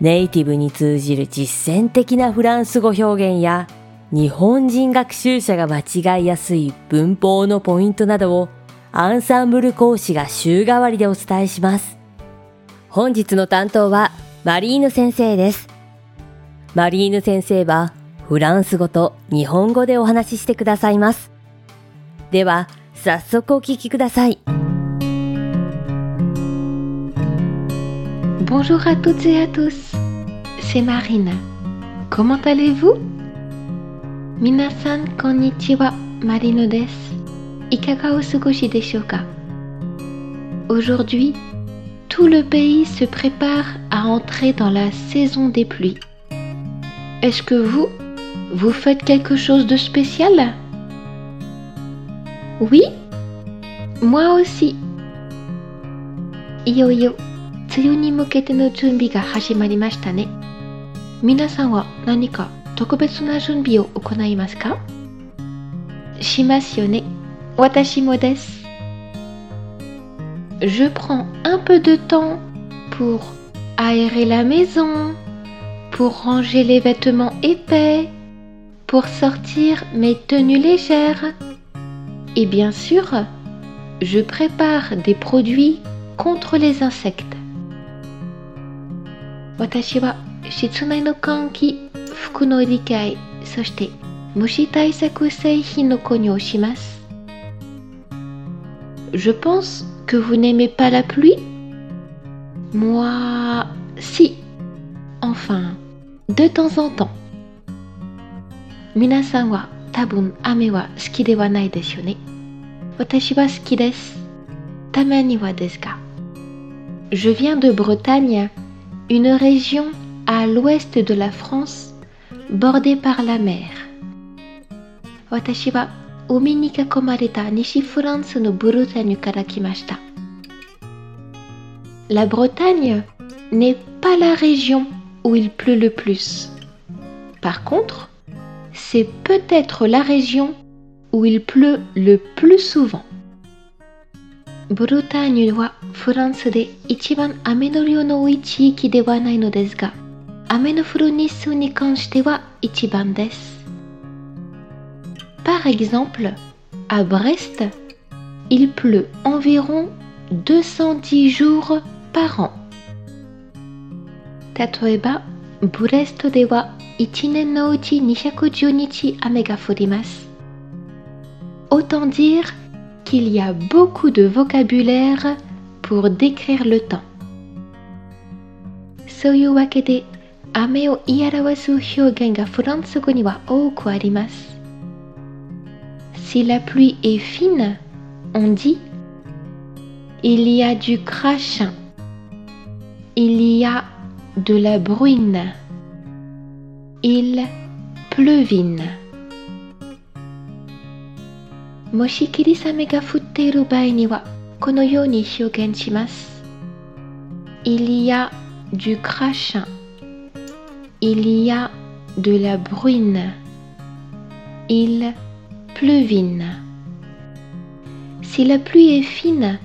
ネイティブに通じる実践的なフランス語表現や日本人学習者が間違いやすい文法のポイントなどをアンサンブル講師が週替わりでお伝えします。本日の担当はマリーヌ先生です。マリーヌ先生はフランス語と日本語でお話ししてくださいます。では、早速お聞きください。Bonjour à toutes et à tous, c'est Marina. Comment allez-vous? Minasan konnichiwa, Marino des. Ikaka sugoshi Aujourd'hui, tout le pays se prépare à entrer dans la saison des pluies. Est-ce que vous, vous faites quelque chose de spécial? Oui Moi aussi. Yo yo. 梅雨に向けての準備が始まりましたね。皆さんは何か特別な準備を行いますかしますよね。私もです。Je prends un peu de temps pour aérer la maison, pour ranger les vêtements épais, pour sortir mes tenues légères. Et bien sûr, je prépare des produits contre les insectes. 私は室内の換気、服の理解、そして虫対策製品の購入をします。Je pense que vous n'aimez pas la pluie Moi, si. Enfin, de temps en temps. 皆さんは多分雨は好きではないですよね。私は好きです。たまにはですが。Je viens de Bretagne, une région à l'ouest de la France bordée par la mer. La Bretagne n'est pas la région où il pleut le plus. Par contre, c'est peut-être la région où il pleut le plus souvent. ブルターニュはフランスで一番雨の量の多い地域ではないのですが、雨の降る日数に関しては一番です。Par exemple, à Brest, il pleut environ 210 jours par an. 例えば、ブレストでは1年のうち210日雨が降ります。Autant dire qu'il y a beaucoup de vocabulaire pour décrire le temps. Si la pluie est fine, on dit il y a du crachin. Il y a de la bruine. Il pleuvine. もし霧雨が降っている場合にはこのように表現します。Il y a du crachin. Il y a de la bruine. Il pleuvine. Si la pluie est fine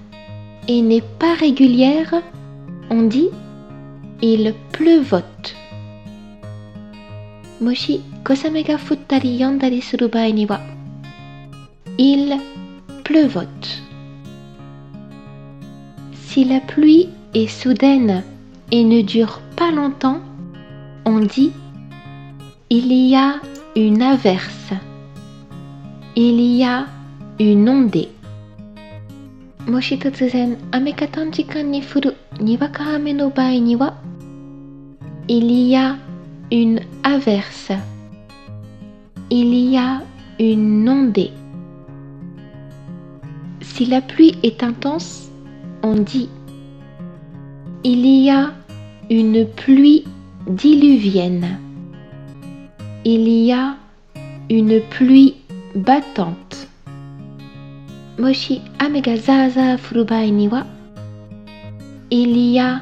et n'est pas régulière, on dit il pleuvote. もし小雨が降ったり止んだりする場合には il pleuvote. Si la pluie est soudaine et ne dure pas longtemps, on dit il y a une averse. Il y a une ondée. もし突然雨が短時間に降るにわか雨の場合には Il y a une averse. Il y a une ondée. Si la pluie est intense, on dit Il y a une pluie diluvienne. Il y a une pluie battante. Moshi amegazaza furubainiwa. Il y a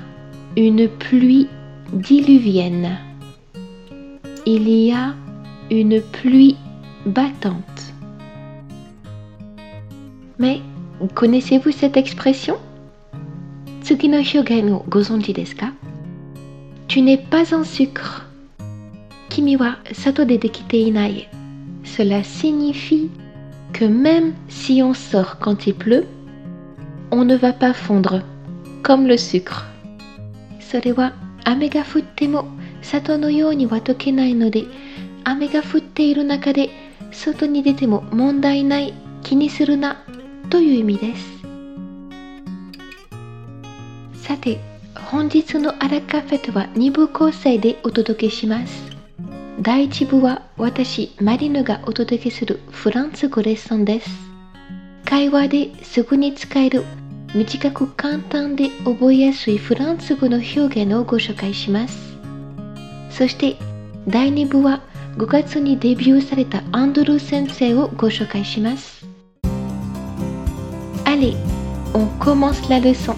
une pluie diluvienne. Il y a une pluie battante. Mais Connaissez-vous cette expression? Tu n'es pas en sucre. Kimi wa sato de dekite inai. Cela signifie que même si on sort quand il pleut, on ne va pas fondre, comme le sucre. Sore wa ame ga futte mo sato no you ni wa tokenai node, ame futte naka de soto ni dete mo mondai na という意味です。さて、本日のアラカフェとは2部構成でお届けします。第一部は私マリヌがお届けするフランス語レッスンです会話ですぐに使える短く簡単で覚えやすいフランス語の表現をご紹介しますそして第2部は5月にデビューされたアンドルー先生をご紹介します Allez, on commence la leçon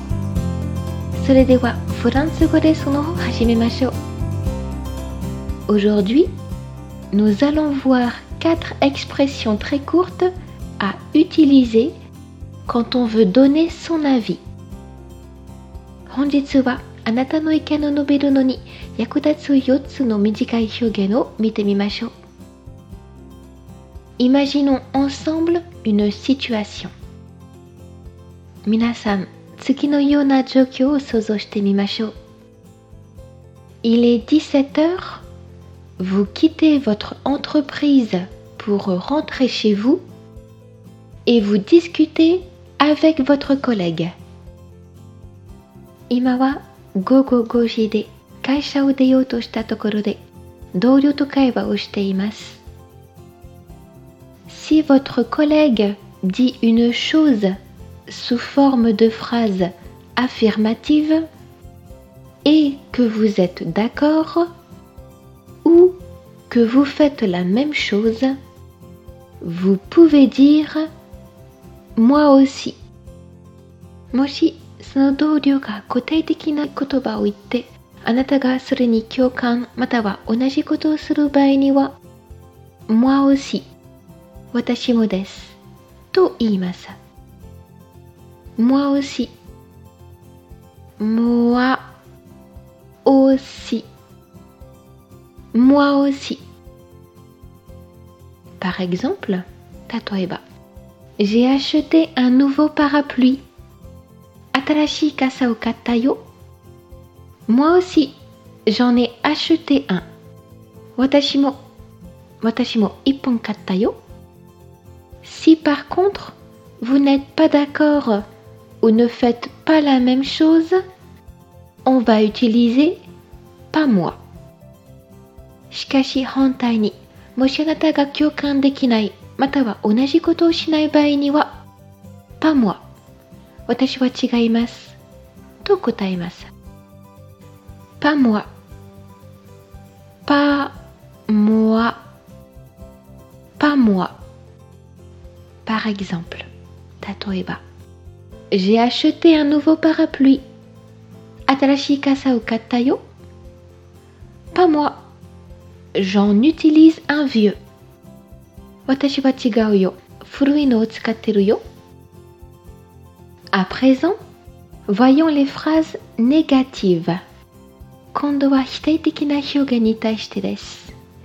それではフランス語レッスンを始めましょう Aujourd'hui, nous allons voir quatre expressions très courtes à utiliser quand on veut donner son avis. 本日はあなたの意見を述べるのに役立つ4つの短い表現を見てみましょう。Imaginons ensemble une situation. 皆さん、次のような状況を想像してみましょう。Il est 17 heures vous quittez votre entreprise pour rentrer chez vous et vous discutez avec votre collègue. 今は午後5時で会社を出ようとしたところで同僚と会話をしています。Si votre collègue dit une chose sous forme de phrase affirmative et que vous êtes d'accord, ou que vous faites la même chose, vous pouvez dire moi aussi. もしその同僚が固定的な言葉を言ってあなたがそれに共感または同じことをする場合には moi aussi 私もですと言います Moi aussi moi aussi moi aussi. Par exemple, Tatoeba. J'ai acheté un nouveau parapluie. Atarashi kasa o Moi aussi, j'en ai acheté un. Watashi mo, watashi mo ippon katta Si par contre, vous n'êtes pas d'accord ou ne faites pas la même chose, on va utiliser pas moi. しかし反対に、もしあなたが共感できない、または同じことをしない場合には、パモア、私は違います。と答えます。パモア、パモア、パモア。Par exemple, 例えば、 j'ai acheté un nouveau parapluie. Atarashi kasa o Pas moi. J'en utilise un vieux. Watashi wa yo. Furui no. À présent, voyons les phrases négatives. Kondo wa.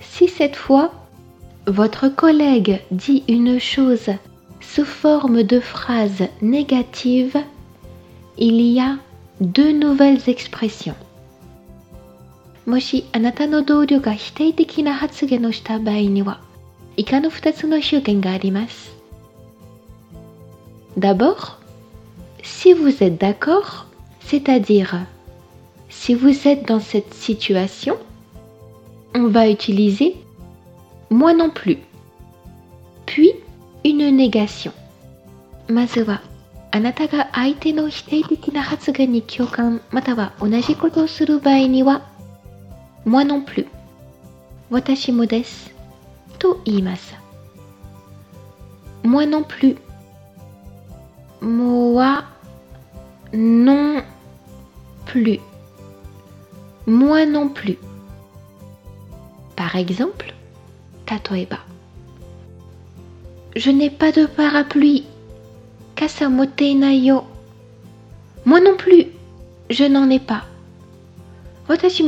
Si cette fois, votre collègue dit une chose sous forme de phrase négative, il y a deux nouvelles expressions. もしあなたの同僚が否定的な発言をした場合には、以下の2つの表現があります。D'abord, si vous êtes d'accord, c'est-à-dire si vous êtes dans cette situation, on va utiliser moi non plus. Puis une négation. まずは、あなたが相手の否定的な発言に共感または同じことをする場合には、moi non plus. Watashi mo desu. と言います。moi non plus, moi non plus, moi non plus. Par exemple, 例えば Je n'ai pas de parapluie. Kasamote nayo. Moi non plus, je n'en ai pas. Watashi.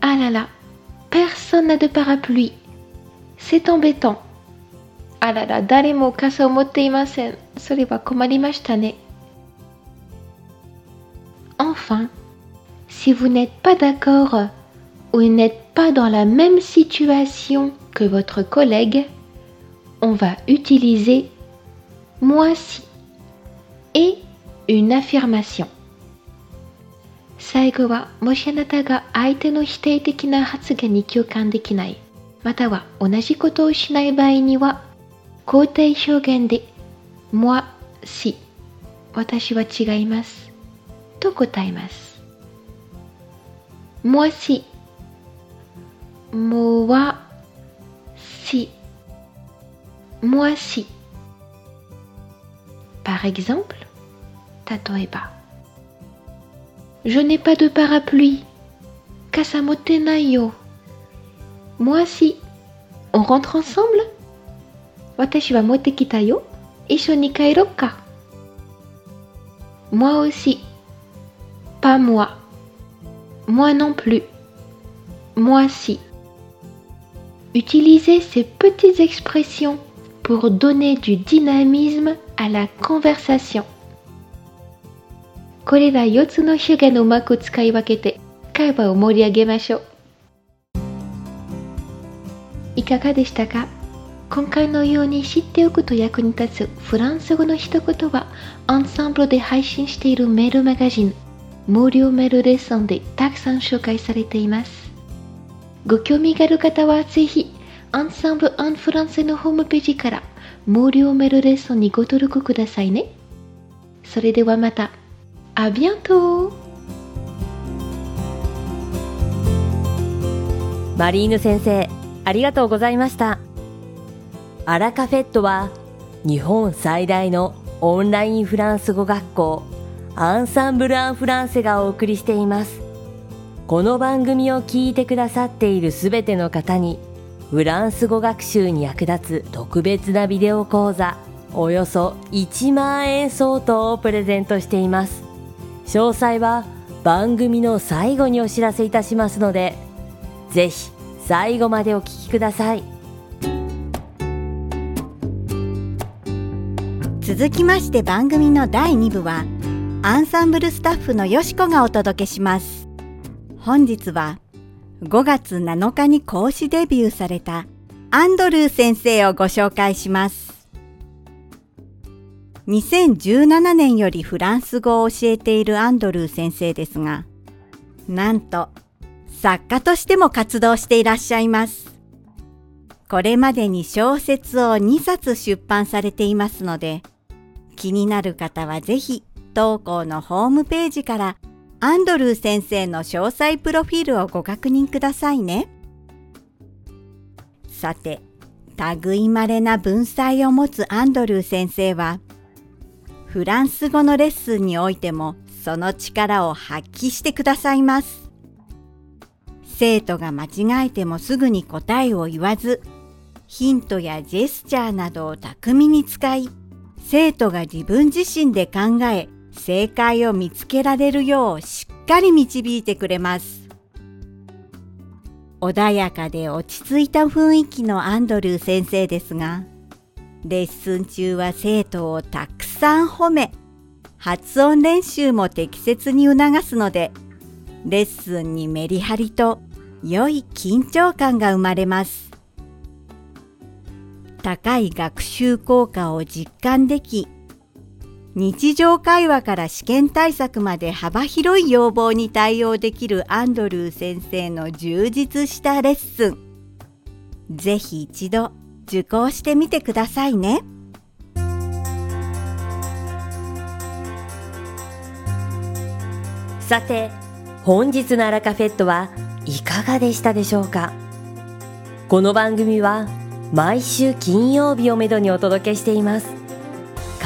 Ah là là, personne n'a de parapluie. C'est embêtant. Ah là là, dare mo kasa imasen. Sore. Enfin, si vous n'êtes pas d'accord ou n'êtes pas dans la même situation que votre collègue, on va utiliser moi si et une affirmation. 最後はもしあなたが相手の否定的な発言に共感できないまたは同じことをしない場合には肯定表現で moi si 私は違いますと答えます moi si moi moi si. Par exemple, tatoeba. Je n'ai pas de parapluie. Kasamotenayo. Moi si. On rentre ensemble? Watashi wa mote kita yo. Isho ni. Moi aussi. Pas moi. Moi non plus. Moi si. Utilisez ces petites expressions pour donner du dynamisme à la conversation. これら4つの表現をうまく使い分けて会話を盛り上げましょういかがでしたか今回のように知っておくと役に立つフランス語の一言はアンサンブルで配信しているメールマガジン無料メールレッスンでたくさん紹介されていますご興味がある方はぜひアンサンブ・アン・フランセのホームページから無料メールレッスンにご登録くださいねそれではまた À bientôt! マリーヌ先生、ありがとうございました。アラカフェットは日本最大のオンラインフランス語学校アンサンブル・アン・フランセがお送りしています。この番組を聞いてくださっているすべての方にフランス語学習に役立つ特別なビデオ講座およそ1万円相当をプレゼントしています。詳細は番組の最後にお知らせいたしますのでぜひ最後までお聞きください続きまして番組の第2部はアンサンブルスタッフのよしこがお届けします本日は5月7日に講師デビューされたアンドルー先生をご紹介します2017年よりフランス語を教えているアンドルー先生ですが、なんと作家としても活動していらっしゃいます。これまでに小説を2冊出版されていますので、気になる方はぜひ当校のホームページからアンドルー先生の詳細プロフィールをご確認くださいね。さて、類まれな文才を持つアンドルー先生は、フランス語のレッスンにおいてもその力を発揮してくださいます。生徒が間違えてもすぐに答えを言わず、ヒントやジェスチャーなどを巧みに使い、生徒が自分自身で考え、正解を見つけられるようしっかり導いてくれます。穏やかで落ち着いた雰囲気のアンドルー先生ですが、レッスン中は生徒をたくさん褒め、発音練習も適切に促すので、レッスンにメリハリと良い緊張感が生まれます。高い学習効果を実感でき、日常会話から試験対策まで幅広い要望に対応できるアンドルー先生の充実したレッスン。ぜひ一度受講してみてくださいね。さて本日のアラカフェットはいかがでしたでしょうか？この番組は毎週金曜日をめどにお届けしています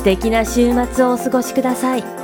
素敵な週末をお過ごしください。